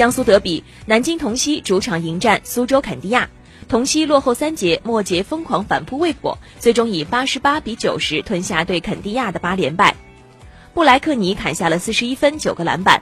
江苏德比南京同曦主场迎战苏州肯尼亚。同曦落后三节末节疯狂反扑未果最终以八十八比九十吞下对肯尼亚的八连败。布莱克尼砍下了四十一分九个篮板。